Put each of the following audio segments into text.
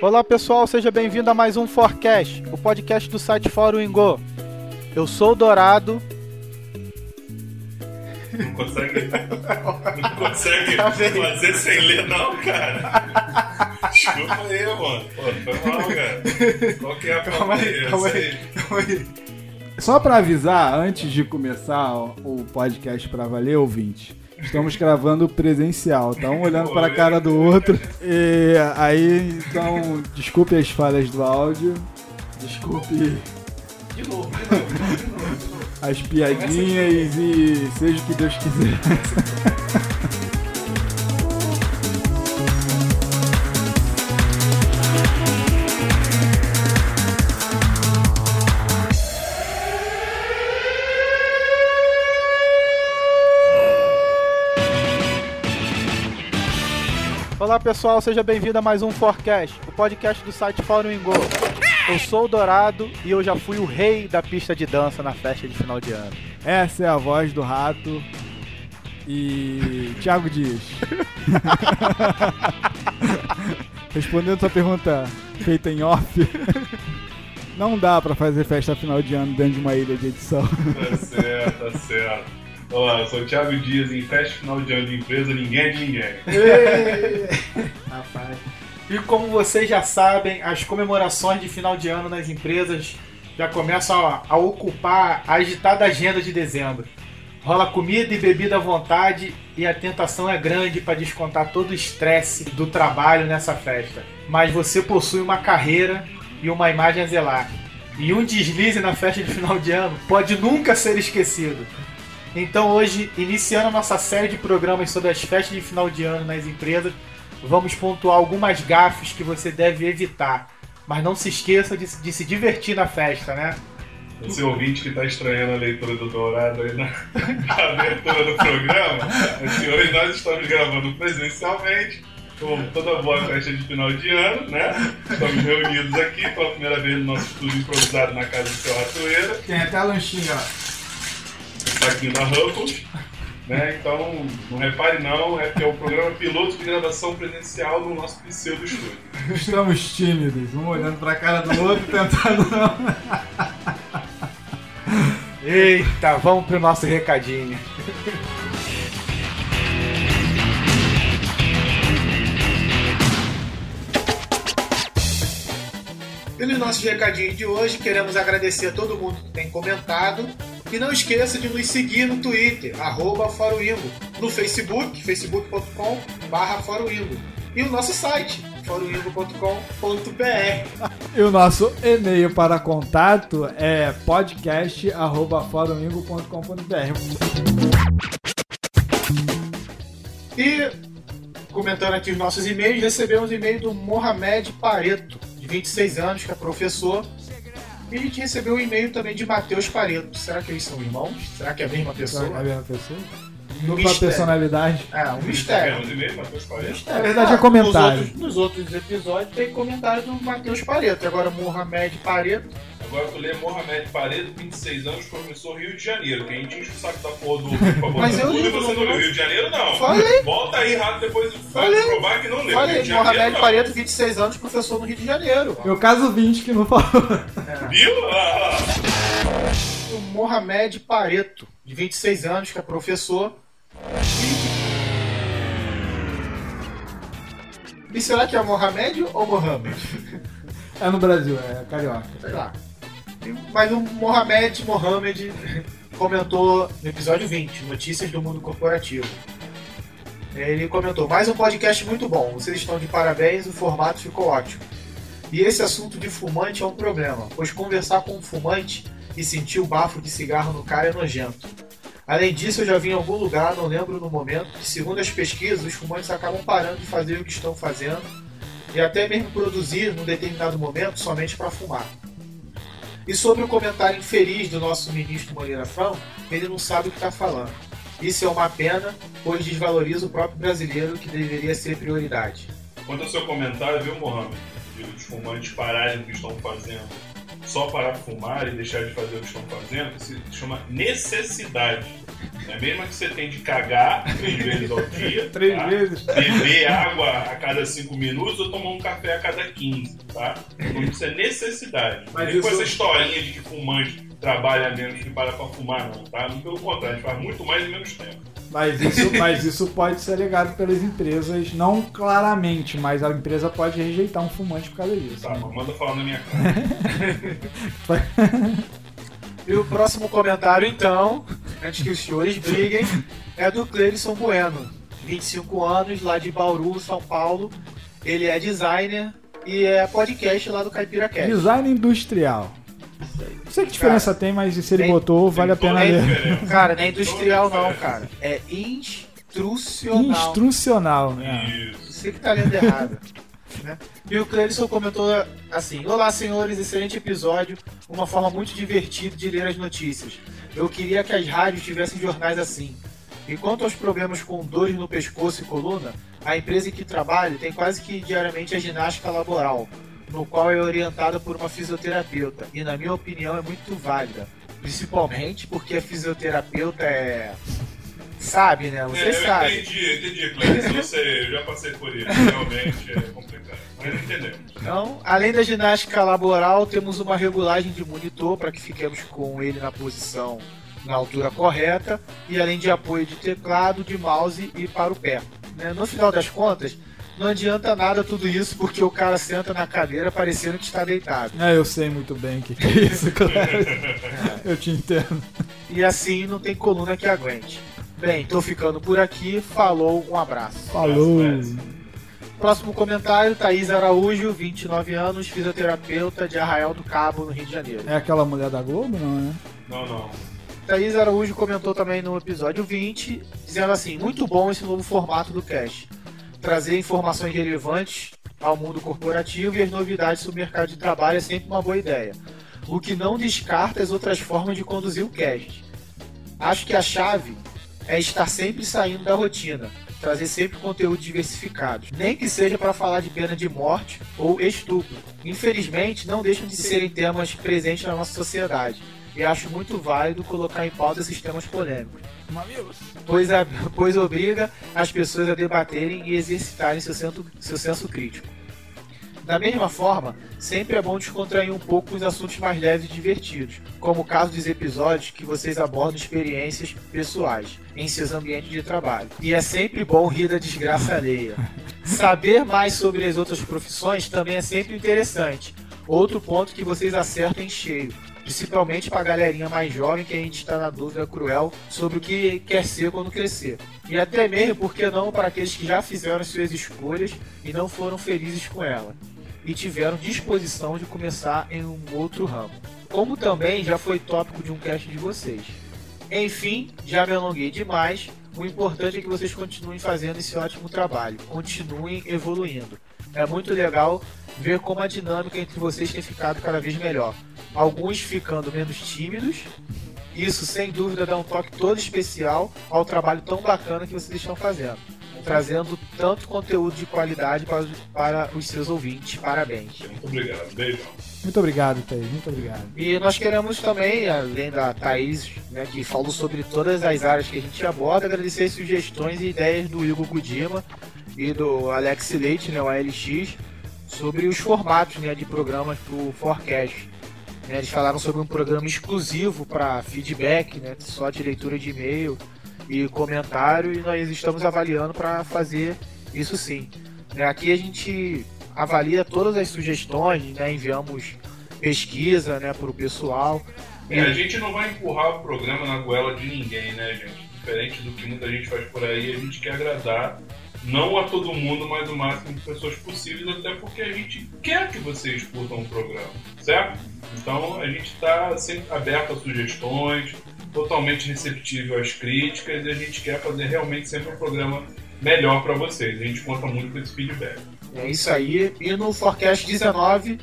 Olá pessoal, seja bem-vindo a mais um Forecast, o podcast do site Fórum Ingo. Eu sou o Dourado. Não consegue, não consegue fazer sem ler, não, cara. Desculpa aí, mano. Pô, foi mal, cara. Qual que é a Calma aí, calma aí, calma aí. Só pra avisar, antes de começar o podcast pra valer, ouvinte, estamos gravando presencial, tá? Um olhando para a cara do outro. E aí, então, desculpe as falhas do áudio, desculpe De novo, de novo, de novo, de novo. as piadinhas e seja o que Deus quiser. Olá pessoal, seja bem-vindo a mais um Forecast, o podcast do site Fórum Ingo. Eu sou o Dourado e eu já fui o rei da pista de dança na festa de final de ano. Essa é a voz do rato e Thiago Dias. Respondendo sua pergunta feita em off, não dá pra fazer festa final de ano dentro de uma ilha de edição. Tá certo, tá certo. Olá, eu sou o Thiago Dias, em festa final de ano de empresa, ninguém é de ninguém. Rapaz. E como vocês já sabem, as comemorações de final de ano nas empresas já começam a, a ocupar a agitada agenda de dezembro. Rola comida e bebida à vontade e a tentação é grande para descontar todo o estresse do trabalho nessa festa. Mas você possui uma carreira e uma imagem a zelar. E um deslize na festa de final de ano pode nunca ser esquecido. Então hoje, iniciando a nossa série de programas sobre as festas de final de ano nas empresas, vamos pontuar algumas gafes que você deve evitar. Mas não se esqueça de, de se divertir na festa, né? Você ouvinte que está estranhando a leitura do Dourado aí na, na abertura do programa, é que hoje nós estamos gravando presencialmente, como toda boa festa de final de ano, né? Estamos reunidos aqui pela primeira vez no nosso estúdio improvisado na casa do seu Ratoeira, Tem até a lanchinha, ó. Aqui na Ruffles. Né? Então, não repare não, é que é o programa piloto de gravação presencial no nosso pseudo estúdio. Estamos tímidos, um olhando pra cara do outro tentando não. Eita, vamos pro nosso recadinho. E no nosso recadinho de hoje, queremos agradecer a todo mundo que tem comentado. E não esqueça de nos seguir no Twitter, arroba Foroingo, no Facebook, facebook.com barra. E o nosso site, foroingo.com.br. E o nosso e-mail para contato é podcast.foromingo.com.br. E comentando aqui os nossos e-mails, recebemos um e-mail do Mohamed Pareto, de 26 anos, que é professor. E a gente recebeu um e-mail também de Matheus Pareto. Será que eles são irmãos? Será que é a mesma pessoa? A mesma pessoa? Dupla personalidade. É, um mistério. Na verdade, é Ah, comentário. Nos outros, nos outros episódios tem comentário do Matheus Pareto. Agora Mohamed Pareto. Agora tu lê Mohamed Paredes, 26 anos, professor Rio de Janeiro. Que a gente enche o saco da porra do Mas eu li, você não- leu Rio de Janeiro, não. Falei. Volta aí rápido depois vai Falei. provar que não leu. Rio de Janeiro, Mohamed. Pareto, 26 anos, professor no Rio de Janeiro. Meu caso 20 que não falou. Viu? Ah, O Mohamed Pareto, de 26 anos, que é professor. E será que é Mohamed ou Mohamed? É no Brasil, é carioca. Sei lá. Mas o Mohamed Mohamed comentou no episódio 20, Notícias do Mundo Corporativo. Ele comentou, mais um podcast muito bom, vocês estão de parabéns, o formato ficou ótimo. E esse assunto de fumante é um problema, pois conversar com um fumante e sentir o bafo de cigarro no cara é nojento. Além disso, eu já vi em algum lugar, não lembro no momento, que segundo as pesquisas, os fumantes acabam parando de fazer o que estão fazendo e até mesmo produzir num determinado momento somente para fumar. E sobre o comentário infeliz do nosso ministro Moreira Franco, ele não sabe o que está falando. Isso é uma pena, pois desvaloriza o próprio brasileiro que deveria ser prioridade. Quanto ao seu comentário, viu, Mohamed? De os fumantes pararem o que estão fazendo só para fumar e deixar de fazer o que estão fazendo, se chama necessidade. É mesmo que você tem de cagar três vezes ao dia. Três tá? vezes. Beber água a cada cinco minutos ou tomar um café a cada 15, tá? Então isso é necessidade. Mas é com essa historinha de que fumante trabalha menos que para pra fumar, não, tá? Pelo contrário, a gente faz muito mais em menos tempo. Mas isso, mas isso pode ser alegado pelas empresas, não claramente, mas a empresa pode rejeitar um fumante por causa disso. Tá, né? manda falar na minha cara. E o próximo comentário, então, antes que os senhores briguem, é do Cleison Bueno, 25 anos, lá de Bauru, São Paulo. Ele é designer e é podcast lá do Caipira Cast. Design industrial. Não sei que diferença tem, mas se ele tem- botou, vale a pena ler. diferença. Cara, não é industrial não, cara. É instrucional. Instrucional, né? Você que tá lendo errado. né? E o Cleison comentou assim: Olá, senhores, excelente episódio. Uma forma muito divertida de ler as notícias. Eu queria que as rádios tivessem jornais assim. E quanto aos problemas com dores no pescoço e coluna, a empresa em que trabalho tem quase que diariamente a ginástica laboral, no qual é orientada por uma fisioterapeuta. E, na minha opinião, é muito válida. Principalmente porque a fisioterapeuta é. Sabe, né? Você É, sabe. entendi, entendi, Cleiton. Eu sei, eu já passei por isso. Realmente é complicado. Mas entendemos. Então, além da ginástica laboral, temos uma regulagem de monitor para que fiquemos com ele na posição na altura correta e além de apoio de teclado, de mouse e para o pé. né? No final das contas, não adianta nada tudo isso porque o cara senta na cadeira parecendo que está deitado. É, eu sei muito bem o que, que é isso, claro. Eu te entendo. E assim não tem coluna que aguente. Bem, tô ficando por aqui. Falou, um abraço. Falou. Próximo comentário, Thaís Araújo, 29 anos, fisioterapeuta de Arraial do Cabo, no Rio de Janeiro. É aquela mulher da Globo, não, né? Não, não. Thaís Araújo comentou também no episódio 20, dizendo assim: muito bom esse novo formato do cast. Trazer informações relevantes ao mundo corporativo e as novidades sobre o mercado de trabalho é sempre uma boa ideia. O que não descarta as outras formas de conduzir o cast. Acho que a chave é estar sempre saindo da rotina, trazer sempre conteúdo diversificado, nem que seja para falar de pena de morte ou estupro. Infelizmente, não deixam de serem temas presentes na nossa sociedade e acho muito válido colocar em pauta esses temas polêmicos, pois, a- pois obriga as pessoas a debaterem e exercitarem seu senso, seu senso crítico. Da mesma forma, sempre é bom descontrair um pouco os assuntos mais leves e divertidos, como o caso dos episódios que vocês abordam experiências pessoais em seus ambientes de trabalho. E é sempre bom rir da desgraça alheia. Saber mais sobre as outras profissões também é sempre interessante. Outro ponto que vocês acertam em cheio, principalmente para a galerinha mais jovem que a gente está na dúvida cruel sobre o que quer ser quando crescer. E até mesmo, por que não, para aqueles que já fizeram suas escolhas e não foram felizes com ela e tiveram disposição de começar em um outro ramo. Como também já foi tópico de um cast de vocês. Enfim, já me alonguei demais. O importante é que vocês continuem fazendo esse ótimo trabalho, continuem evoluindo. É muito legal ver como a dinâmica entre vocês tem ficado cada vez melhor. Alguns ficando menos tímidos. Isso, sem dúvida, dá um toque todo especial ao trabalho tão bacana que vocês estão fazendo trazendo tanto conteúdo de qualidade para, os- para os seus ouvintes. Parabéns. Muito obrigado. Beijão. Muito obrigado, Thaís. Muito obrigado. E nós queremos também, além da Thaís, né, que falou sobre todas as áreas que a gente aborda, agradecer as sugestões e ideias do Igor Gudima e do Alex Leite, né, o ALX, sobre os formatos né, de programas para o Forecast. Né, eles falaram sobre um programa exclusivo para feedback, né, só de leitura de e-mail e comentário, e nós estamos avaliando para fazer isso sim. Né, aqui a gente avalia todas as sugestões, né, enviamos pesquisa né, para o pessoal. É, a gente não vai empurrar o programa na goela de ninguém, né, gente? Diferente do que muita gente faz por aí, a gente quer agradar não a todo mundo, mas o máximo de pessoas possíveis, até porque a gente quer que vocês curtam o programa, certo? Então a gente está sempre aberto a sugestões, totalmente receptível às críticas e a gente quer fazer realmente sempre um programa melhor para vocês. A gente conta muito com esse feedback. É isso aí. E no Forecast 19,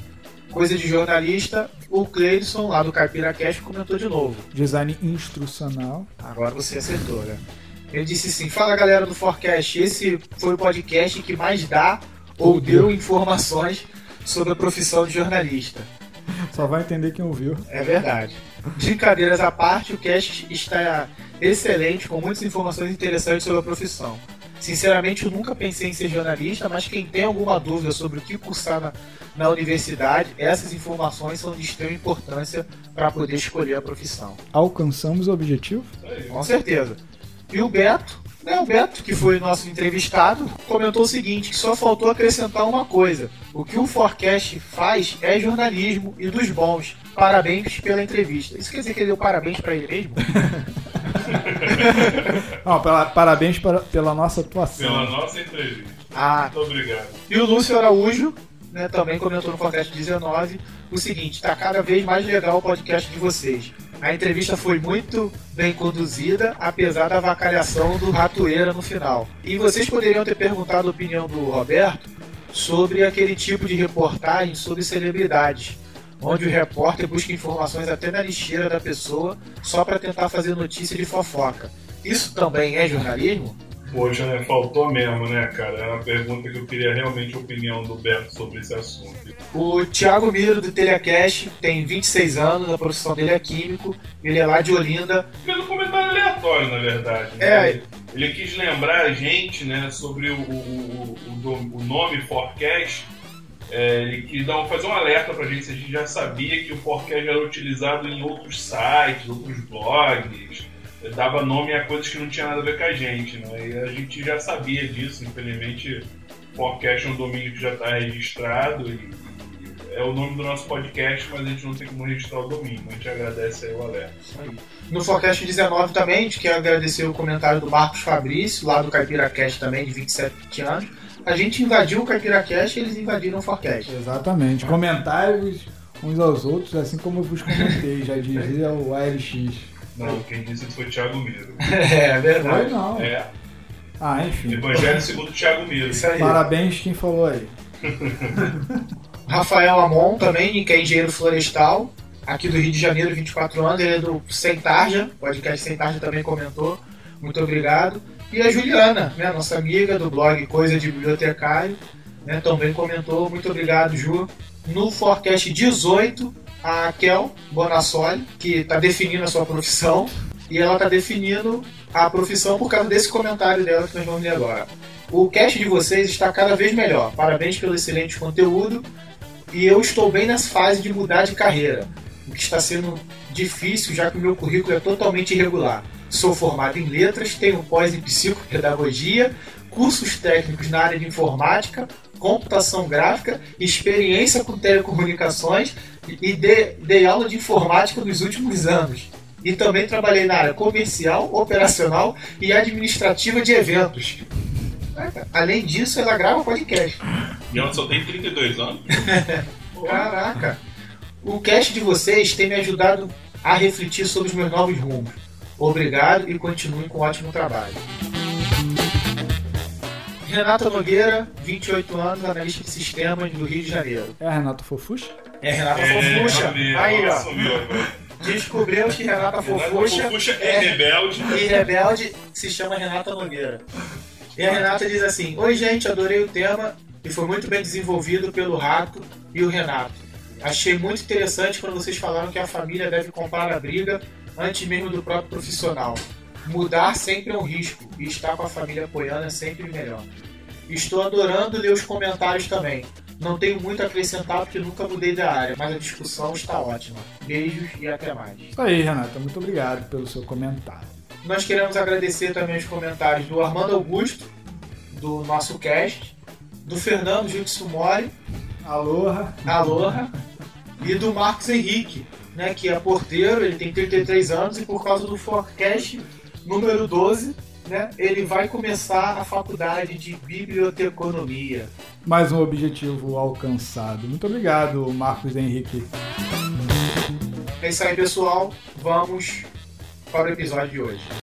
coisa de jornalista, o Cleidson, lá do Caipira Cast, comentou de novo. Design instrucional. Agora você acertou, né? Ele disse assim: Fala galera do Forecast, esse foi o podcast que mais dá ou deu informações sobre a profissão de jornalista. Só vai entender quem ouviu. É verdade. Brincadeiras à parte, o cast está excelente, com muitas informações interessantes sobre a profissão. Sinceramente, eu nunca pensei em ser jornalista, mas quem tem alguma dúvida sobre o que cursar na, na universidade, essas informações são de extrema importância para poder escolher a profissão. Alcançamos o objetivo? Com certeza. E o Beto, né, o Beto, que foi nosso entrevistado, comentou o seguinte, que só faltou acrescentar uma coisa. O que o Forecast faz é jornalismo e dos bons. Parabéns pela entrevista. Isso quer dizer que ele deu parabéns para ele mesmo? Não, pela- parabéns para- pela nossa atuação. Pela nossa entrevista. Ah, Muito obrigado. E o Lúcio Araújo, né, também comentou no podcast 19 o seguinte: tá cada vez mais legal o podcast de vocês. A entrevista foi muito bem conduzida, apesar da vacalhação do Ratoeira no final. E vocês poderiam ter perguntado a opinião do Roberto sobre aquele tipo de reportagem sobre celebridades, onde o repórter busca informações até na lixeira da pessoa só para tentar fazer notícia de fofoca. Isso também é jornalismo? Poxa, né? Faltou mesmo, né, cara? Era uma pergunta que eu queria realmente a opinião do Beto sobre esse assunto. O Thiago Miro do Telecast tem 26 anos, a profissão dele é químico, ele é lá de Olinda. Fez um comentário aleatório, na verdade. né? É. Ele, ele quis lembrar a gente, né, sobre o, o, o, o nome Forecast. É, ele quis dar um- fazer um alerta pra gente se a gente já sabia que o Forecast era utilizado em outros sites, outros blogs. Dava nome a coisas que não tinha nada a ver com a gente, né? E a gente já sabia disso, infelizmente. Forecast é um domínio que já está registrado e, e é o nome do nosso podcast, mas a gente não tem como registrar o domínio. A gente agradece aí o alerta. No Forecast 19 também, a gente quer agradecer o comentário do Marcos Fabrício, lá do CaipiraCast também, de 27 anos. A gente invadiu o CaipiraCast e eles invadiram o Forecast. Exatamente. Comentários uns aos outros, assim como eu vos comentei, já dizia o ALX. Não, quem disse isso foi o Thiago Miro. É, Foi verdade. não. É, Ah, enfim. Evangelho segundo o Thiago Miro. Isso aí. Parabéns quem falou aí. Rafael Amon também, que é engenheiro florestal, aqui do Rio de Janeiro, 24 anos, ele é do Sem Tarja, o podcast Sem Tarja também comentou, muito obrigado. E a Juliana, né, nossa amiga do blog Coisa de Bibliotecário, né, também comentou, muito obrigado, Ju. No Forecast 18, a Kel Bonassoli, que está definindo a sua profissão, e ela está definindo a profissão por causa desse comentário dela que nós vamos ler agora. O cast de vocês está cada vez melhor. Parabéns pelo excelente conteúdo e eu estou bem nessa fase de mudar de carreira, o que está sendo difícil já que o meu currículo é totalmente irregular. Sou formado em letras, tenho pós em psicopedagogia, cursos técnicos na área de informática, computação gráfica, experiência com telecomunicações e de- dei aula de informática nos últimos anos. E também trabalhei na área comercial, operacional e administrativa de eventos. Além disso, ela grava podcast. E ela só tem 32 anos. Caraca! O cast de vocês tem me ajudado a refletir sobre os meus novos rumos. Obrigado e continuem com um ótimo trabalho. Renata Nogueira, 28 anos, analista de sistemas do Rio de Janeiro. É Renato Fofuxa? É Renata Fofuxa. assumiu, Aí, ó. Descobrimos que Renata Renata Fofuxa Fofuxa é rebelde. e rebelde se chama Renata Nogueira. E a Renata diz assim: Oi, gente, adorei o tema e foi muito bem desenvolvido pelo Rato e o Renato. Achei muito interessante quando vocês falaram que a família deve comprar a briga antes mesmo do próprio profissional. Mudar sempre é um risco e estar com a família apoiando é sempre melhor. Estou adorando ler os comentários também. Não tenho muito a acrescentar porque nunca mudei da área, mas a discussão está ótima. Beijos e até mais. Isso aí, Renata. Muito obrigado pelo seu comentário. Nós queremos agradecer também os comentários do Armando Augusto, do nosso cast, do Fernando Jutsu Mori, Aloha. Aloha, e do Marcos Henrique, né, que é porteiro, ele tem 33 anos e por causa do forecast número 12, né, ele vai começar a faculdade de biblioteconomia. Mais um objetivo alcançado. Muito obrigado, Marcos Henrique. É isso aí, pessoal. Vamos para o episódio de hoje.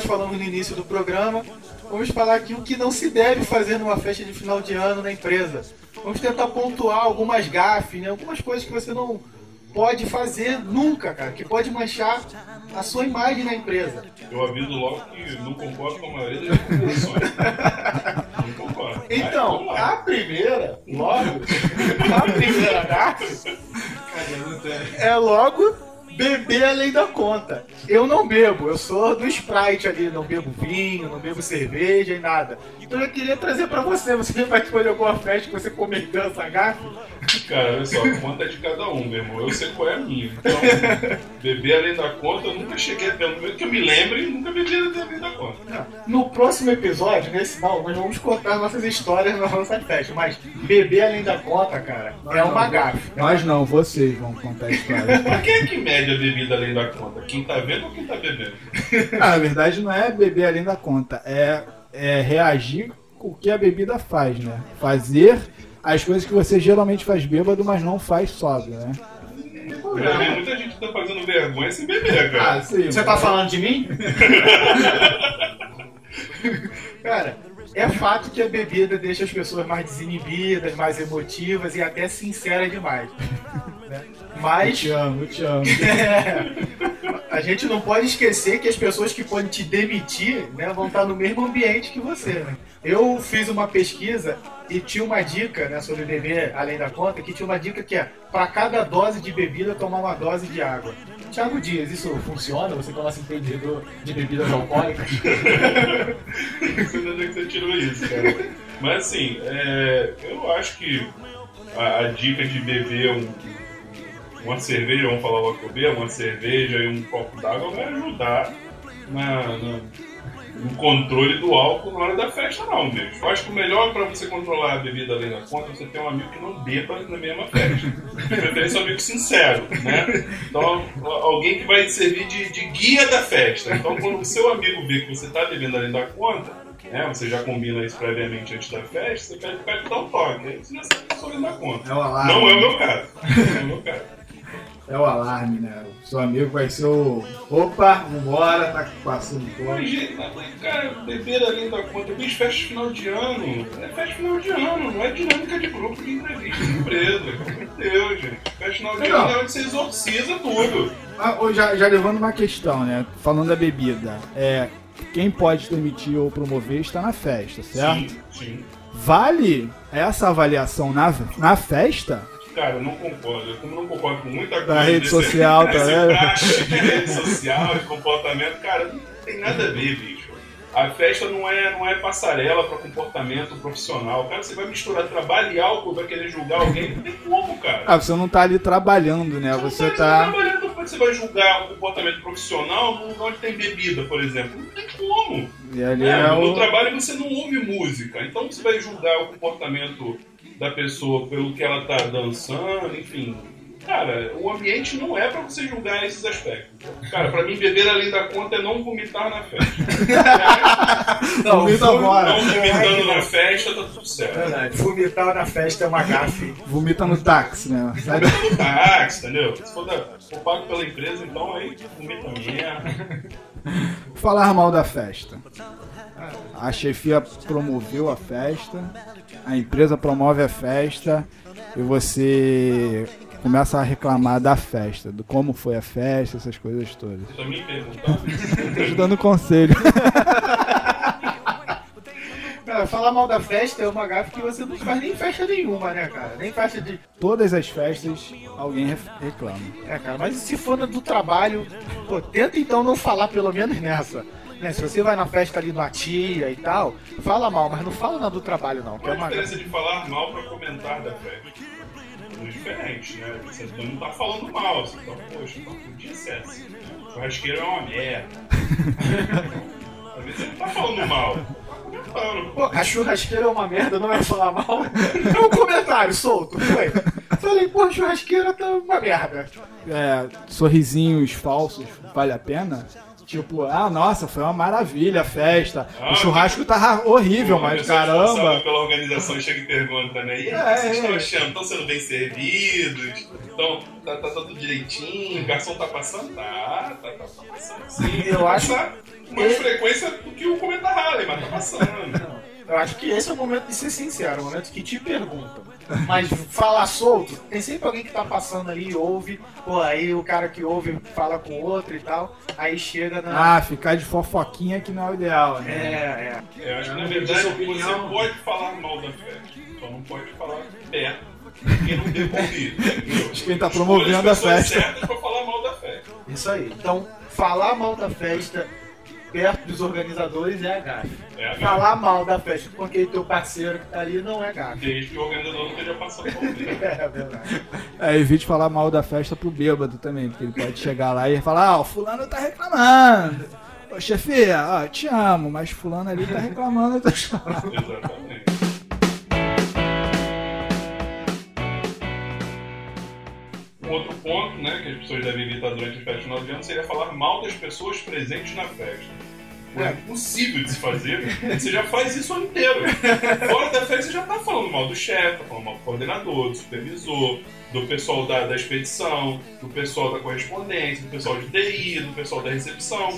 Nós falamos no início do programa, Vamos falar aqui o que não se deve fazer numa festa de final de ano na empresa. Vamos tentar pontuar algumas gafes, né? Algumas coisas que você não pode fazer nunca, cara, que pode manchar a sua imagem na empresa. Eu aviso logo que não concordo com a maioria das recomendações. não concordo. Então, Mas, a primeira, logo, a primeira gafe é logo beber além da conta. Eu não bebo, eu sou do Sprite ali, não bebo vinho, não bebo cerveja e nada. Então eu queria trazer pra você, você vai escolher alguma festa que você cometeu essa gafe? Cara, olha só, a conta é de cada um, meu irmão. Eu sei qual é a minha. Então, beber além da conta, eu nunca cheguei, pelo menos que eu me lembre, nunca bebi além da conta. No próximo episódio, nesse não, nós vamos contar nossas histórias na nossa festa, mas beber além da conta, cara, é uma gafe. Nós não, vocês vão contar a história. Mas quem é que mede a bebida além da conta? Quem tá vendo ou quem tá bebendo? Ah, na verdade não é beber além da conta, é, é reagir com o que a bebida faz, né? Fazer as coisas que você geralmente faz bêbado, mas não faz sóbrio, né? Eu já vi muita gente que tá fazendo vergonha sem beber, cara. sim. Você tá falando de mim? Cara, é fato que a bebida deixa as pessoas mais desinibidas, mais emotivas e até sinceras demais. né? Eu Mas te amo, eu te amo. é, a gente não pode esquecer que as pessoas que podem te demitir né, vão estar no mesmo ambiente que você. né? Eu fiz uma pesquisa e tinha uma dica né, sobre beber além da conta, que tinha uma dica que é para cada dose de bebida tomar uma dose de água. Tiago Dias, isso funciona? Você que é o nosso entendedor de bebidas alcoólicas? Não é que você tirou isso, cara. Mas assim, é, eu acho que a, a dica de beber um- uma cerveja, vamos falar logo bebo, uma cerveja e um copo d'água vai ajudar na, na- no controle do álcool na hora da festa, não, bicho. Eu acho que o melhor pra você controlar a bebida além da conta é você ter um amigo que não beba na mesma festa. De preferência um amigo sincero, né? Então, alguém que vai servir de, de guia da festa. Então, quando o seu amigo vê que você tá bebendo além da conta, né? Você já combina isso previamente antes da festa, você pede pra ele dar um toque. Aí você já sabe que eu sou além da conta. É o. Não é o meu caso. Não é o meu caso. É o alarme, né? O seu amigo vai ser o. Opa, vambora, tá passando fome. Mas, cara, beber além da conta, bicho, festa de final de ano. É festa de final de ano, não é dinâmica de grupo de entrevista de empresa. Meu Deus, gente. Festa de final de ano é onde você exorciza tudo. Ah, já, já levando uma questão, né? Falando da bebida. É, quem pode demitir ou promover está na festa, certo? Sim, sim. Vale essa avaliação na, na festa? Cara, eu não concordo. Eu como não concordo com muita coisa. Da rede social, tá vendo? de rede social e comportamento, cara, não tem nada a ver, bicho. A festa não é, não é passarela para comportamento profissional. Cara, você vai misturar trabalho e álcool, vai querer julgar alguém? Não tem como, cara. Ah, você não tá ali trabalhando, né? Você não tá. trabalhando, como é você vai julgar o comportamento profissional num lugar onde tem bebida, por exemplo? Não tem como. E ali É, é No o. trabalho você não ouve música, então você vai julgar o comportamento da pessoa pelo que ela tá dançando, enfim. Cara, o ambiente não é pra você julgar esses aspectos. Cara, pra mim beber além da conta é não vomitar na festa. Não, vomita vomita fora. Não vomitando na festa, tá tudo certo. Verdade, vomitar na festa é uma gafe. Vomita no táxi, né? Da- No táxi, entendeu? Se for, da, for pago pela empresa, então aí vomita merda. Falar mal da festa. A chefia promoveu a festa, a empresa promove a festa e você começa a reclamar da festa, do como foi a festa, essas coisas todas. Você também perguntar. Tô te dando conselho. Cara, falar mal da festa é uma gafe que você não faz nem festa nenhuma, né, cara? Nem festa de. Todas as festas alguém reclama. É, cara, mas se for do trabalho, pô, tenta então não falar pelo menos nessa. Né, se você vai na festa ali na tia e tal, fala mal, mas não fala na do trabalho não, que é uma diferença de falar mal pra comentar da festa? É diferente, né? Você não tá falando mal, você tá, poxa, não podia ser assim. O churrasqueiro é uma merda. Às vezes você não tá falando mal, tá. Pô, a churrasqueira é uma merda, não é falar mal. É um comentário solto, foi. Falei, pô, a churrasqueira tá uma merda. É, sorrisinhos falsos, vale a pena? Tipo, ah, nossa, foi uma maravilha a festa. Ah, o churrasco tava horrível, Uma mas caramba. pela organização chega e pergunta, né? E aí, É, vocês estão é. achando? Estão sendo bem servidos? Estão, tá, tá tudo direitinho? O garçom tá passando? Tá, tá, tá, tá passando sim. Eu acho- com mais frequência do que o cometa Harley, mas tá passando. Eu acho que esse é o momento de ser sincero, o momento que te perguntam. Mas falar solto, tem sempre alguém que tá passando ali e ouve, pô, aí o cara que ouve fala com o outro e tal, aí chega na. Ah, ficar de fofoquinha que não é o ideal, né? É, é. Eu acho que na verdade você pode falar mal da festa, só não pode falar perto. Porque não entendeu? De quem tá promovendo a festa. certas pra falar mal da festa. Isso aí. Então, falar mal da festa perto dos organizadores é gafe. É Falar mal da festa com aquele teu parceiro que tá ali não é gafe. Desde que o organizador não esteja passando por ouvir. É verdade. É, evite falar mal da festa pro bêbado também, porque ele pode chegar lá e falar, ah, o fulano tá reclamando. Ô chefia, ó, te amo, mas fulano ali tá reclamando. eu tô chorando." Exatamente. Um outro ponto, né, que as pessoas devem evitar durante a festa de final de ano seria falar mal das pessoas presentes na festa. É impossível de se fazer, você já faz isso o ano inteiro. Fora da festa você já tá falando mal do chefe, tá falando mal do coordenador, do supervisor, do pessoal da, da expedição, do pessoal da correspondência, do pessoal de TI, do pessoal da recepção.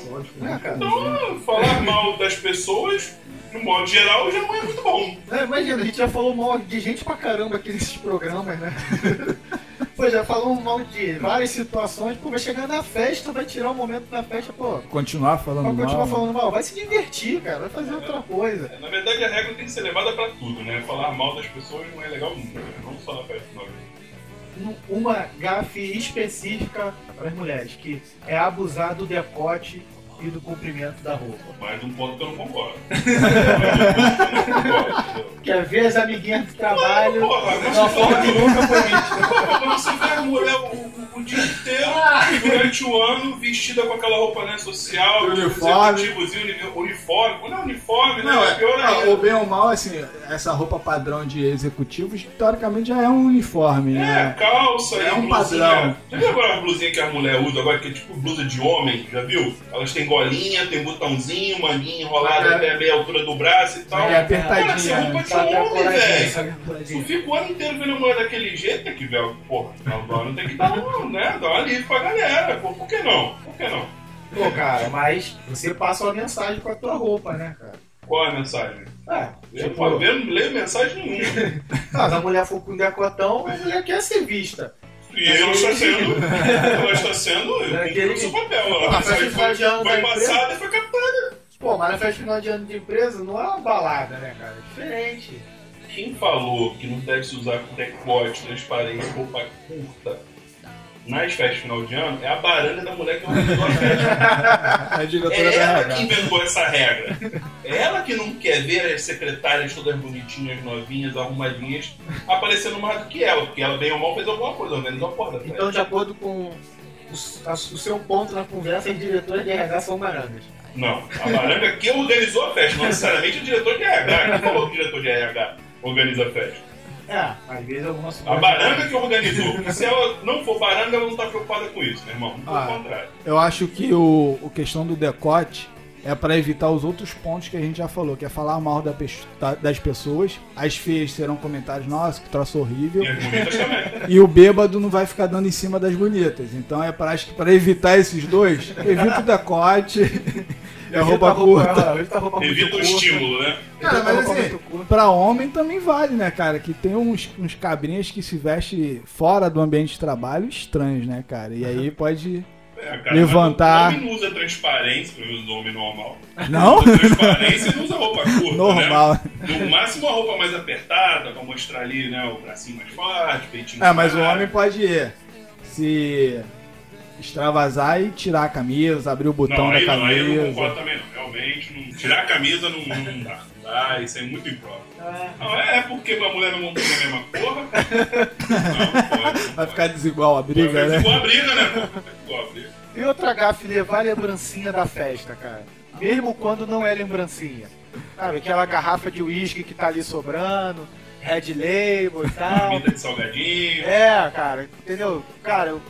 É, cara. Então, falar mal das pessoas, no modo geral, já não é muito bom. É, imagina, a gente já falou mal de gente pra caramba aqui nesses programas, né? Pô, já falou mal de várias situações, pô, vai chegar na festa, vai tirar um momento da festa, pô. Continuar falando Vai continuar mal. falando mal, vai se divertir, cara, vai fazer outra coisa. Na verdade, a regra tem que ser levada pra tudo, né? Falar mal das pessoas não é legal nunca, né? não só na festa ano. Uma gafe específica para as mulheres, que é abusar do decote e do comprimento da roupa. Mais um ponto que eu não concordo. Não? Quer ver as amiguinhas do trabalho Porra, mas você forma que nunca foi vista. Quando você o, o dia inteiro, durante o ano, vestida com aquela roupa né, social, Uniforme. uniforme. Quando é uniforme, né? Não, é pior é, ainda. o bem ou mal, assim, essa roupa padrão de executivos, teoricamente já é um uniforme, É, né? calça É um blusinha. padrão. Já viu agora a blusinha que a mulher usa agora, que é tipo blusa de homem, já viu? Elas têm golinha, tem botãozinho, manguinha enrolada É. até a meia altura do braço e tal. É apertadinha, Cara, essa roupa né? de a homem, velho. a Tu fica o ano inteiro vendo a mulher daquele jeito, tem que ver, porra, ano tem que dar um, né? Dar um alívio pra galera. Pô, por que não? Por que não? Pô, cara, mas você passa uma mensagem com a tua roupa, né, cara? Qual é a mensagem? É, Eu tipo, não leio, mensagem nenhuma. ah, se a mulher for com decotão, a mulher quer ser vista. E ela está sendo. Ela está sendo. Cumprindo o seu papel. Ah, A festa final de ano foi, foi passada e foi captada. Pô, mas na festa de final de ano de empresa não é uma balada, né, cara? É diferente. Quem falou que não deve se usar decote, transparência, roupa curta nas festas de final de ano é a baranga da mulher que organizou a festa. A diretora É ela que inventou essa regra. É ela que não quer ver as secretárias todas bonitinhas, novinhas, arrumadinhas, aparecendo mais do que ela, porque ela bem ou mal fez alguma coisa, organizou a da festa. Então, de acordo com o, seu ponto na conversa, as diretoras de RH são barangas. Não, a baranga que organizou a festa, não necessariamente o diretor de RH. Quem falou que o diretor de RH organiza a festa? É, às vezes algumas A baranga que organizou. Porque se ela não for baranga, ela não tá preocupada com isso, meu irmão. Pelo Ah. contrário. Eu acho que o, o questão do decote é pra evitar os outros pontos que a gente já falou, que é falar mal da das pessoas. As feias serão comentários, nossa, que troço horrível. E as bonitas também. E o bêbado não vai ficar dando em cima das bonitas. Então é pra, acho que pra evitar esses dois, evita o decote e a roupa curta. Evita a roupa muito Evita o curta. estímulo, né? Cara, mas assim, curta. pra homem também vale, né, cara? Que tem uns, uns cabrinhas que se vestem fora do ambiente de trabalho estranhos, né, cara? E aí pode. É, cara, Levantar. mas O homem não usa transparência, pelo menos o homem normal. Não? Usa transparência e não usa roupa curta, Normal. né? No máximo a roupa mais apertada, pra mostrar ali, né, o bracinho mais forte, peitinho É, mas o mais homem pode se extravasar e tirar a camisa, abrir o botão Não, aí da não, aí eu não camisa. concordo também não. Realmente, não, tirar a camisa não, não dá. Não dá, isso é muito impróprio. É. Não, é é porque a mulher não monta a mesma porra. Não, não pode. Vai ficar desigual a briga, Vai né? ficar igual a briga, né? pô? Vai ficar igual a briga. E outra gafe, levar lembrancinha da festa, cara. Mesmo quando não é lembrancinha. Sabe, aquela garrafa de uísque que tá ali sobrando, Red Label e tal. Comida de salgadinho. É, cara, entendeu? Cara, eu-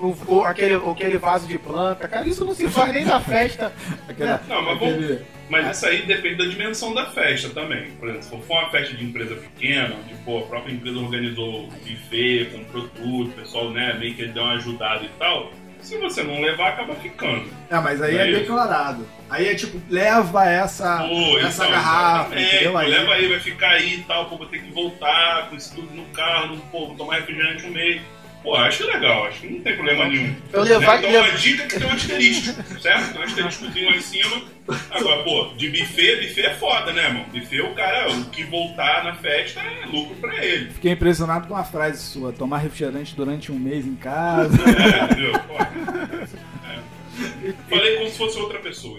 o, o- aquele, aquele vaso de planta, cara, isso não se faz nem na festa. Aquela- Não, mas aquele- Mas isso aí depende da dimensão da festa também. Por exemplo, se for uma festa de empresa pequena, onde pô, a própria empresa organizou buffet, comprou tudo, o pessoal né, meio que deu uma ajudada e tal, se você não levar, acaba ficando. É, mas aí Não é é declarado. Aí é tipo, leva essa, Pô, essa então, garrafa, exatamente, entendeu? pô, Aí, Leva aí, vai ficar aí e tal, pô, vou ter que voltar com isso tudo no carro, não, pô, vou tomar refrigerante um mês. Pô, acho legal, acho que não tem problema nenhum. Eu levar- Então, levar- uma dica que tem um asterisco, certo? Tem um asteriscozinho lá em cima. Agora, pô, de buffet, buffet é foda, né, mano? Buffet, o cara, o que voltar na festa é lucro pra ele. Fiquei impressionado com uma frase sua, tomar refrigerante durante um mês em casa. É, entendeu? Pô, é. Falei como se fosse outra pessoa.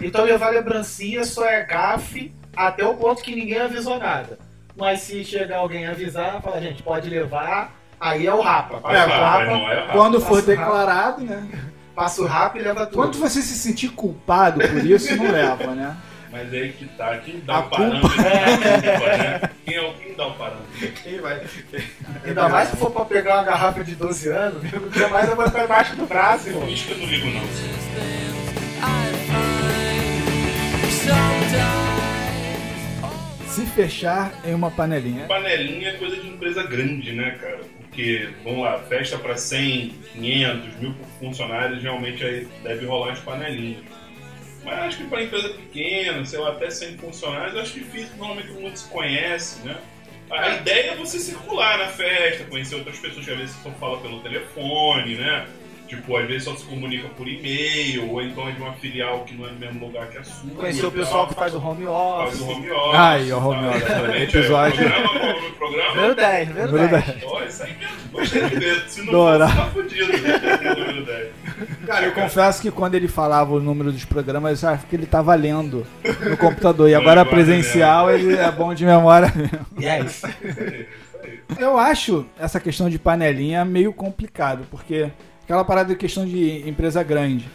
Então levar lembrancinha só é gafe até o ponto que ninguém avisou nada. Mas se chegar alguém avisar, fala, gente, pode levar, aí é o rapa. Passa Vai o rapa, é. Quando for declarado, né? passa o rapa e leva tudo. Quando você se sentir culpado por isso, não leva, né? Mas aí que tá, quem dá A o parâmetro culpa, né? Quem, é o, quem dá o parâmetro? Quem vai? Ainda mais se for pra pegar uma garrafa de 12 anos, quer mais eu vou botar embaixo do braço, irmão. Isso que eu não ligo, não. Se fechar em uma panelinha. Panelinha é coisa de empresa grande, né, cara? Porque, vamos lá, festa pra 100, 500, mil funcionários, realmente aí deve rolar as panelinhas. Mas acho que para empresa pequena, sei lá, até 100 funcionários, acho difícil, normalmente todo mundo se conhece, né? A ideia é você circular na festa, conhecer outras pessoas que às vezes só fala pelo telefone, né? Tipo, às vezes só se comunica por e-mail, ou então é de uma filial que não é no mesmo lugar que a sua. Conhecer o pessoal que faz o home Faz office. o home office. Ai, o home tá? office, Exatamente, episódio. É, programa, é o do programa? Número 10, número Número 10. Ó, isso aí mesmo. Gostei de ver. Se não Dora. tá fudido. né? Número 10. Cara, eu confesso que quando ele falava o número dos programas, eu achava que ele tava lendo no computador. E agora presencial, ele é bom de memória mesmo. Yes. Eu acho essa questão de panelinha meio complicado, porque aquela parada de questão de empresa grande.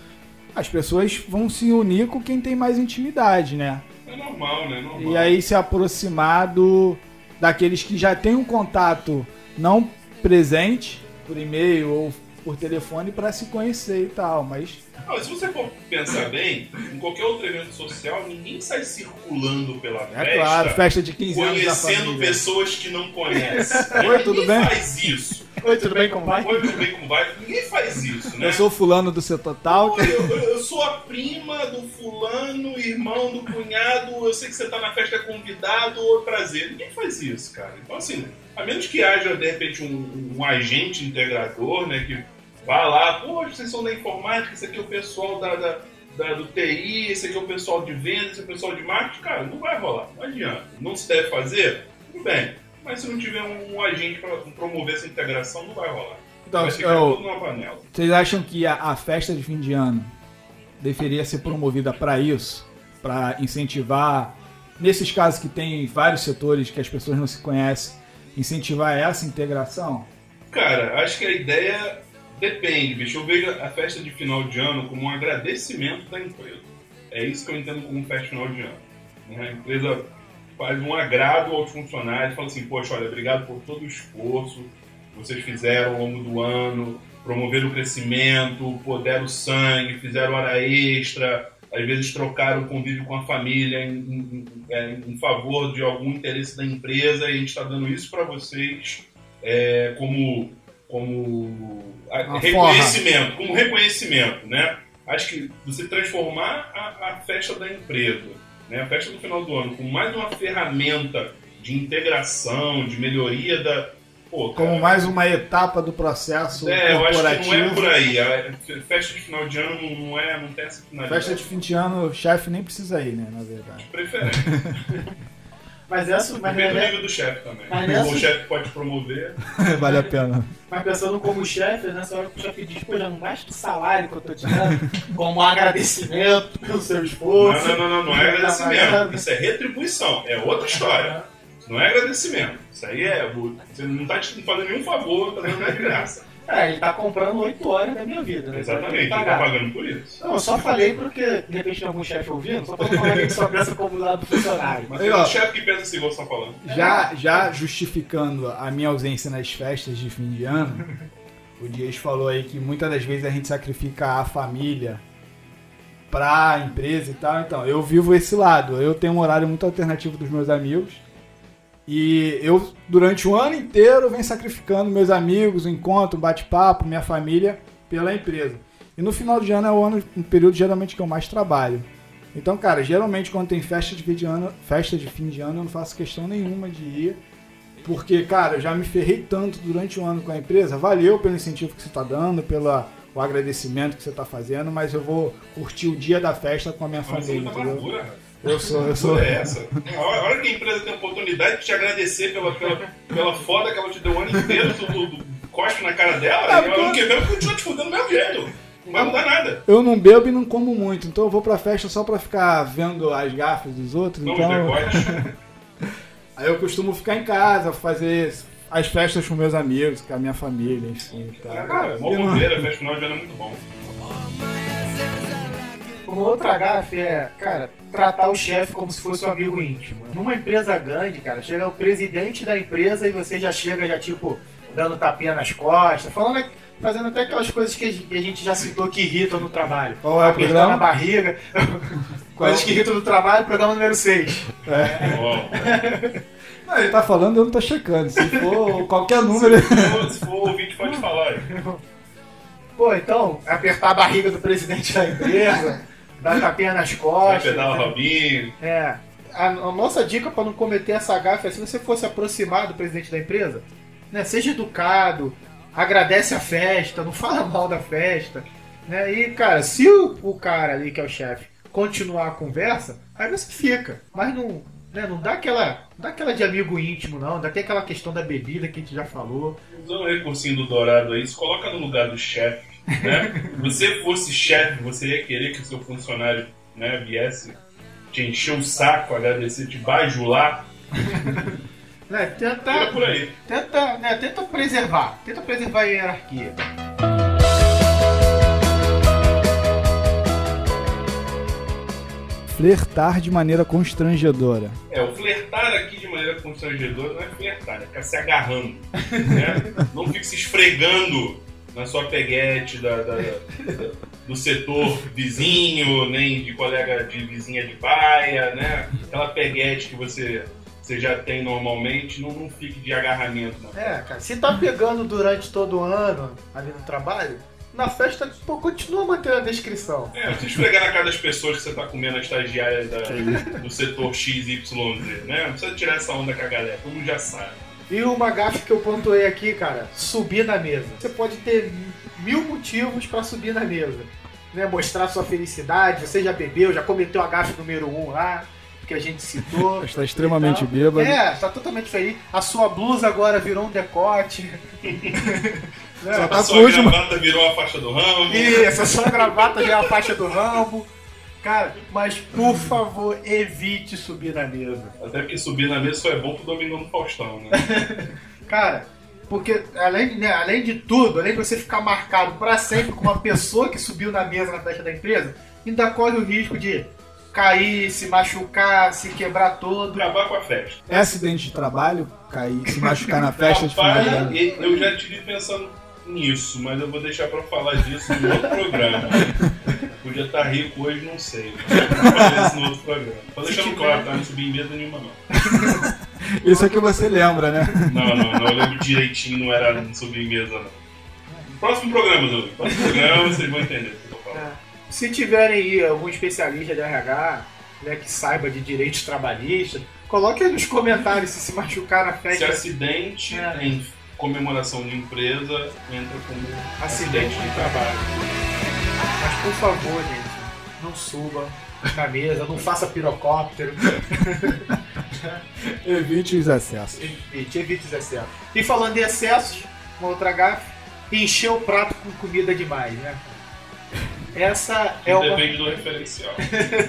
As pessoas vão se unir com quem tem mais intimidade, né? É normal, né? Normal. E aí se aproximar do, daqueles que já têm um contato não presente, por e-mail ou por telefone, para se conhecer e tal. Mas Não, se você for pensar bem, em qualquer outro evento social, ninguém sai circulando pela é festa. claro, festa de 15 anos Conhecendo pessoas que não conhecem. Oi, tudo bem? faz isso. Oi, tudo bem? Como vai? Oi, tudo bem, como vai? Ninguém faz isso, né? Eu sou fulano do setor tal. Pô, eu, eu- sou a prima do fulano, irmão do cunhado, eu sei que você tá na festa convidado, ou prazer. Ninguém faz isso, cara. Então, assim, a menos que haja, de repente, um, um agente integrador, né, que vá lá, pô, vocês são da informática, esse aqui é o pessoal da, da- da- do TI, esse aqui é o pessoal de venda, esse é o pessoal de marketing, cara, não vai rolar, não adianta. Não se deve fazer? Tudo bem. Mas se não tiver um, um agente para promover essa integração, não vai rolar. Então, vai ficar eu- tudo numa panela. Vocês acham que a, a festa de fim de ano deveria ser promovida para isso? Para incentivar, nesses casos que tem vários setores que as pessoas não se conhecem, incentivar essa integração? Cara, acho que a ideia depende, bicho. Eu vejo a festa de final de ano como um agradecimento da empresa. É isso que eu entendo como festa de final de ano. né? A empresa faz um agrado aos funcionários, fala assim, poxa, olha, obrigado por todo o esforço que vocês fizeram ao longo do ano, promoveram o crescimento, pô, deram sangue, fizeram hora extra, às vezes trocaram o convívio com a família em, em- é, em favor de algum interesse da empresa e a gente está dando isso para vocês é, como, como a- reconhecimento, como reconhecimento, né? Acho que você transformar a, a festa da empresa, né, a festa do final do ano, com mais uma ferramenta de integração, de melhoria da. Pô, Como mais uma etapa do processo é, eu acho que corporativo. não é por aí. A festa de final de ano não, é, não tem essa finalidade. Festa de fim de ano, o chefe nem precisa ir, né? Na verdade. Preferência. Mas essa, mas, Depende do né, nível do chefe também. Mas nessa- O chefe pode promover. vale a pena. mas pensando como chefe, nessa hora que o chefe diz, pô, já não basta o salário que eu tô te dando, como um agradecimento pelo seu esforço. não, não, não, não é Tá agradecimento. Isso é retribuição. É outra história. Isso não é agradecimento. Isso aí é. Você não tá te fazendo nenhum favor, tá dando nada de graça. É, ele tá comprando 8 horas da minha vida, né? Exatamente, ele tá pagando por isso. Não, eu só falei porque de repente tem algum chefe ouvindo, só pra não falar que só pensa como lado do funcionário. Mas tem um chefe que pensa assim, igual você tá falando. Já, já justificando a minha ausência nas festas de fim de ano, o Dias falou aí que muitas das vezes a gente sacrifica a família pra empresa e tal. Então, eu vivo esse lado. Eu tenho um horário muito alternativo dos meus amigos. E eu, durante o ano inteiro, venho sacrificando meus amigos, encontro, bate-papo, minha família, pela empresa. E no final de ano é o ano, um período geralmente que eu mais trabalho. Então, cara, geralmente quando tem festa de fim de ano, festa de fim de ano, eu não faço questão nenhuma de ir. Porque, cara, eu já me ferrei tanto durante o ano com a empresa. Valeu pelo incentivo que você está dando, pelo o agradecimento que você está fazendo, mas eu vou curtir o dia da festa com a minha família, tá entendeu? Eu sou, eu sou. é essa? A hora a hora que a empresa tem a oportunidade de te agradecer pela, pela, pela foda que ela te deu o ano inteiro, tu, tu, tu cospe na cara dela, Ah, e ela que vem continua te fudendo do mesmo jeito. Não vai mudar nada. Eu não bebo e não como muito, então eu vou pra festa só pra ficar vendo as gafas dos outros. Não, então, decote. aí eu costumo ficar em casa, fazer as festas com meus amigos, com a minha família, enfim. Tá. Cara, mó E não- bobeira, festa final de ano é muito bom. Uma outra gafe é, cara, tratar o chefe como se fosse um amigo íntimo. Numa empresa grande, cara, chega o presidente da empresa e você já chega, já tipo, dando tapinha nas costas, falando, fazendo até aquelas coisas que a gente- já citou que irritam no trabalho. Qual é o Apertando programa? a barriga. coisas que irritam no trabalho, programa número 6. Bom, Não, ele tá falando, eu não tô checando. Se for qualquer número. se for- se for ouvinte, pode falar. Pô, então, apertar a barriga do presidente da empresa, dar tapinha nas Vai costas. pedar o Robinho. É. A, a nossa dica para não cometer essa gafe é se você fosse aproximar do presidente da empresa, né, seja educado, agradece a festa, não fala mal da festa. Né? E, cara, se o, o cara ali, que é o chefe, continuar a conversa, aí você fica. Mas não, né, não dá aquela. Não dá aquela de amigo íntimo, não. Ainda tem aquela questão da bebida que a gente já falou. Usando o recursinho do Dourado aí, se coloca no lugar do chefe. Né? Se você fosse chefe, você ia querer que o seu funcionário né, viesse te encher o saco, agradecer, te bajular. Tá tenta, por aí. tenta, né, tenta preservar. Tenta preservar a hierarquia. Flertar de maneira constrangedora. É, o flertar aqui de maneira constrangedora não é flertar, é ficar se agarrando. Né? Não fique se esfregando na sua peguete da, da- da- do setor vizinho, nem de colega de vizinha de baia, né? Aquela peguete que você, você já tem normalmente, não, não fique de agarramento. Não. É, cara, se tá pegando durante todo o ano ali no trabalho, na festa, pô, continua mantendo a descrição. É, você esfregar na cara das pessoas que você tá comendo a estagiária da- do setor XYZ, né? Não precisa tirar essa onda com a galera, todo mundo já sabe. E uma gafe que eu pontuei aqui, cara, subir na mesa. Você pode ter mil motivos pra subir na mesa. Né? Mostrar sua felicidade, você já bebeu, já cometeu a gafe número um lá, que a gente citou. Está extremamente bêbado. É, tá totalmente feliz. A sua blusa agora virou um decote. Né? Só A tá sua o último. gravata virou a faixa do ramo. Isso, a sua gravata já é a faixa do Rambo. Cara, mas por favor, evite subir na mesa. Até porque subir na mesa só é bom pro Domingão do Faustão, né? Cara, porque além, né, além de tudo, além de você ficar marcado pra sempre com uma pessoa que subiu na mesa na festa da empresa, ainda corre o risco de cair, se machucar, se quebrar todo. Acabar com a festa. É acidente de trabalho? Cair, se machucar na festa de final de ano. Rapaz, eu já tive pensando nisso, mas eu vou deixar pra falar disso no outro programa. Podia estar rico hoje, não sei. Vou fazer isso no outro programa. Tô deixando claro, tá? Não subi em mesa nenhuma, não. Isso é que você lembra, né? Não, não, não. Eu lembro direitinho, não era não subir em mesa, não. Próximo programa, Dudu. Próximo programa, vocês vão entender o que eu tô falando. É. Se tiverem aí algum especialista de RH, né, que saiba de direitos trabalhistas, coloque aí nos comentários se se machucar na Se festa. acidente É. em comemoração de empresa entra como acidente de trabalho. Mas por favor, gente, não suba na mesa, não faça pirocóptero. Evite os acessos. Evite, evite os excessos. E falando em excessos, uma outra gafe, encher o prato com comida demais, né? Essa é uma. Depende do referencial.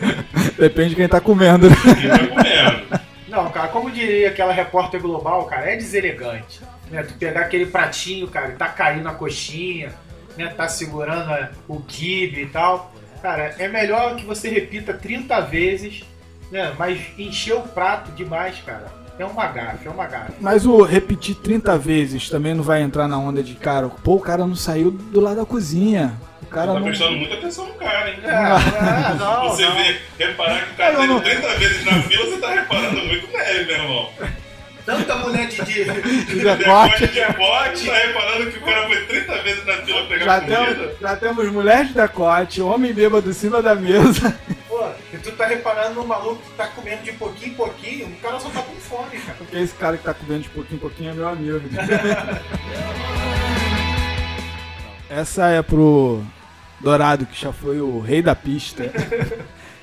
Depende de quem tá comendo. Quem tá comendo. Não, cara, como diria aquela repórter global, cara, é deselegante. né? Tu pegar aquele pratinho, cara, e tá caindo a coxinha, né? Tá segurando a- o kibe e tal. Cara, é melhor que você repita 30 vezes, né? Mas encher o prato demais, cara, é uma gafe, é uma gafe. Mas o repetir 30 vezes também não vai entrar na onda de cara. Pô, o cara não saiu do lado da cozinha. O cara tá não. prestando muita atenção no cara, hein? É, é, não, você não. vê, reparar que o cara teve não- 30 vezes na fila, você tá reparando muito nele, meu irmão. Tanta mulher de dia. Decote. Depois de rebote, tá reparando que o cara foi 30 vezes na fila pegar Já comida. temos, já temos mulher de decote, homem bêbado em cima da mesa. Pô, e tu tá reparando no maluco que tá comendo de pouquinho em pouquinho, o cara só tá com fome, cara. Porque esse cara que tá comendo de pouquinho em pouquinho é meu amigo. Essa é pro Dourado, que já foi o rei da pista.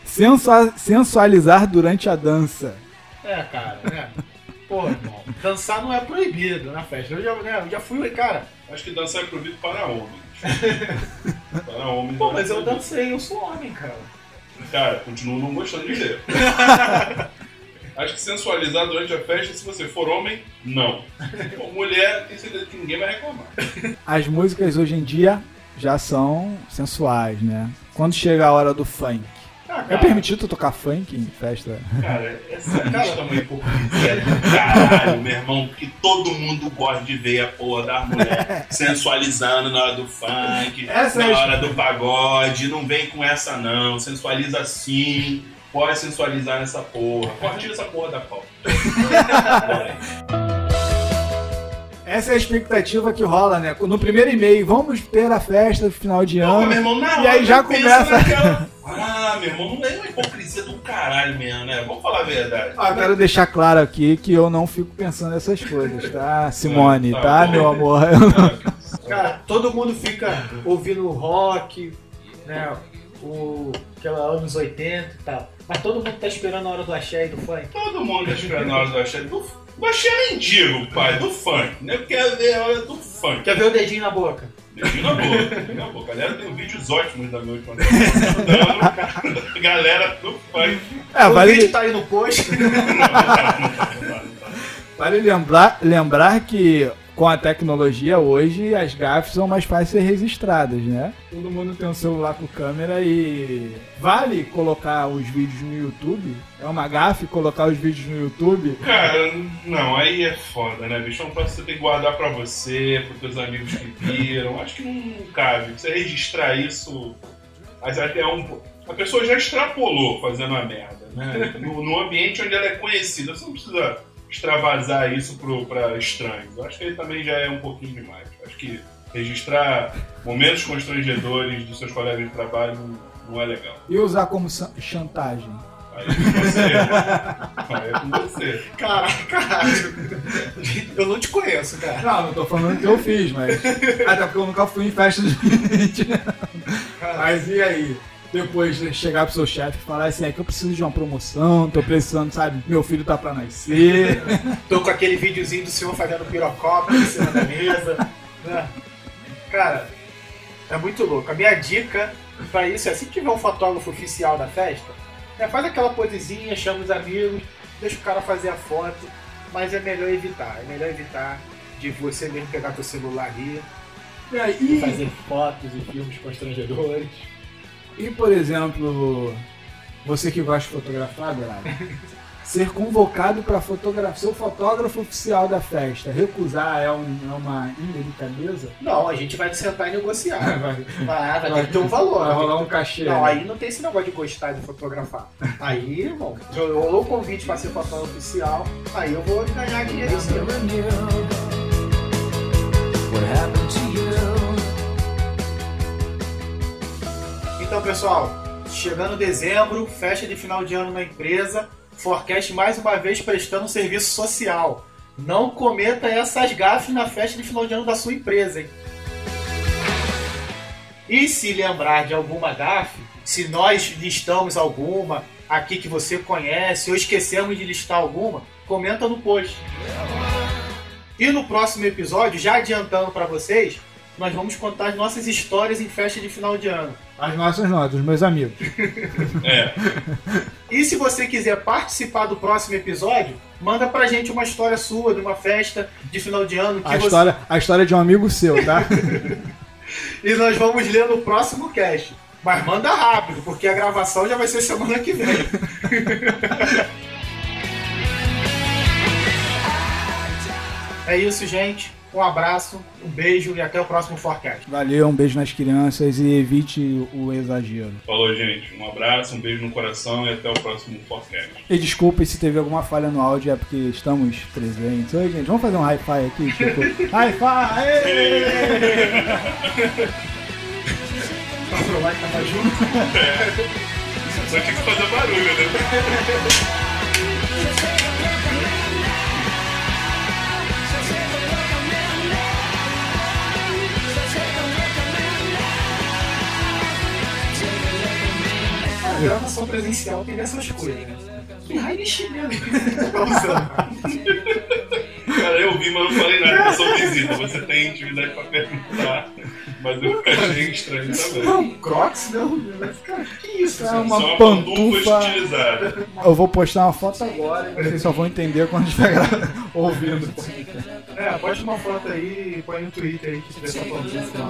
Sensua- sensualizar durante a dança. É, cara, né? Pô, irmão, dançar não é proibido na festa. Eu já, né, eu já fui, cara. Acho que dançar é proibido para homens. para homens. Pô, não é mas eu dancei, eu sou homem, cara. Cara, continuo não gostando de ver. Acho que sensualizar durante a festa, se você for homem, não. Mulher, tem certeza que ninguém vai reclamar. As músicas hoje em dia já são sensuais, né? Quando chega a hora do funk. Ah, É permitido tocar funk em festa? Cara, essa lista é uma hipocrisia do caralho, meu irmão, porque todo mundo gosta de ver a porra da mulher sensualizando na hora do funk, Essa na é hora do pagode, não vem com essa não, sensualiza sim, pode sensualizar nessa porra, pode tirar essa porra da pauta. Essa é a expectativa que rola, né? No primeiro e-mail, vamos ter a festa do final de ano. meu irmão, na E aí já começa- naquela- Ah, meu irmão, não é uma hipocrisia do caralho mesmo, né? Vamos falar a verdade. Ah, quero deixar claro aqui que eu não fico pensando nessas coisas, tá? Simone, Tá tá, meu amor? Cara, todo mundo fica ouvindo rock, né? O, aquela anos 80 e tal. Mas todo mundo tá esperando a hora do axé e do funk. Todo mundo tá esperando na hora do axé. Do, do axé mendigo, pai, do funk. Né? Quer ver a hora do funk. Quer ver o dedinho na boca? Dedinho na boca, dedinho na boca. Galera, tem vídeos ótimos da minha última vez. Ajudando Galera do funk. É, o vale, vídeo tá aí no post. Vale lembrar, lembrar que com a tecnologia hoje as gafes são mais fáceis de ser registradas, né? Todo mundo tem um celular com câmera e vale colocar os vídeos no YouTube? É uma gafe colocar os vídeos no YouTube? Cara, não, aí é foda, né, bicho? É um troço que você tem que guardar pra você, pros teus amigos que viram. Acho que não cabe. Você registrar isso. Mas até um. A pessoa já extrapolou fazendo a merda, né? No, no ambiente onde ela é conhecida. Você não precisa extravasar isso pro, pra estranhos. Eu acho que ele também já é um pouquinho demais. Acho que registrar momentos constrangedores dos seus colegas de trabalho não, não é legal. E usar como chantagem? Aí é com você. Aí é com você. Caraca, caralho. Eu não te conheço, cara. Não, não tô falando que eu fiz, mas. Até porque eu nunca fui em festa de gente. Mas e aí? Depois de chegar pro seu chefe e falar assim, é que eu preciso de uma promoção, tô precisando, sabe, meu filho tá pra nascer. Tô com aquele videozinho do senhor fazendo pirocopa em cima da mesa. né? Cara, é muito louco. A minha dica pra isso é, se tiver um fotógrafo oficial da festa, né, faz aquela posezinha, chama os amigos, deixa o cara fazer a foto, mas é melhor evitar. É melhor evitar de você mesmo pegar teu celular ali, E aí, fazer fotos e filmes constrangedores. E por exemplo, você que gosta de fotografar, Dourado, ser convocado pra fotografar, ser o fotógrafo oficial da festa, recusar é, um- é uma indelicadeza? Não, a gente vai sentar e negociar. Vai, Vai, vai ter que ter um valor. vai rolar um cachê. Não, né? aí não tem esse negócio de gostar de fotografar. Aí, irmão, rolou o convite pra ser fotógrafo oficial, aí eu vou ganhar dinheiro em cima. What happened to you? Então, pessoal, chegando dezembro, festa de final de ano na empresa, Forecast mais uma vez prestando um serviço social. Não cometa essas gafes na festa de final de ano da sua empresa, hein? E se lembrar de alguma gafe, se nós listamos alguma aqui que você conhece ou esquecemos de listar alguma, comenta no post. E no próximo episódio, já adiantando para vocês, nós vamos contar as nossas histórias em festa de final de ano. As nossas notas, os meus amigos. É, E se você quiser participar do próximo episódio, manda pra gente uma história sua de uma festa de final de ano que A você... história, a história de um amigo seu, tá? e nós vamos ler no próximo cast. Mas manda rápido, porque a gravação já vai ser semana que vem. é isso, gente. Um abraço, um beijo e até o próximo forecast. Valeu, um beijo nas crianças e evite o exagero. falou, gente. Um abraço, um beijo no coração e até o próximo podcast. E desculpe se teve alguma falha no áudio, é porque estamos presentes. Oi, gente, vamos fazer um hi-fi aqui? Tipo, hi-fi! Pra provar que tava junto. Só tinha que fazer barulho, né? gravação presencial tem dessas coisas, né? Que raio de tá usando? Cara, eu vi, mas não falei nada, eu sou visita. Você tem intimidade pra perguntar, mas eu achei estranho também. Não, Crocs não. Vai ficar. Que isso? É uma Só uma pantufa. estilizada. Eu vou postar uma foto agora e vocês só vão entender quando estiver gra- ouvindo. É, pode uma foto aí e põe no Twitter aí que tiver essa pantufa.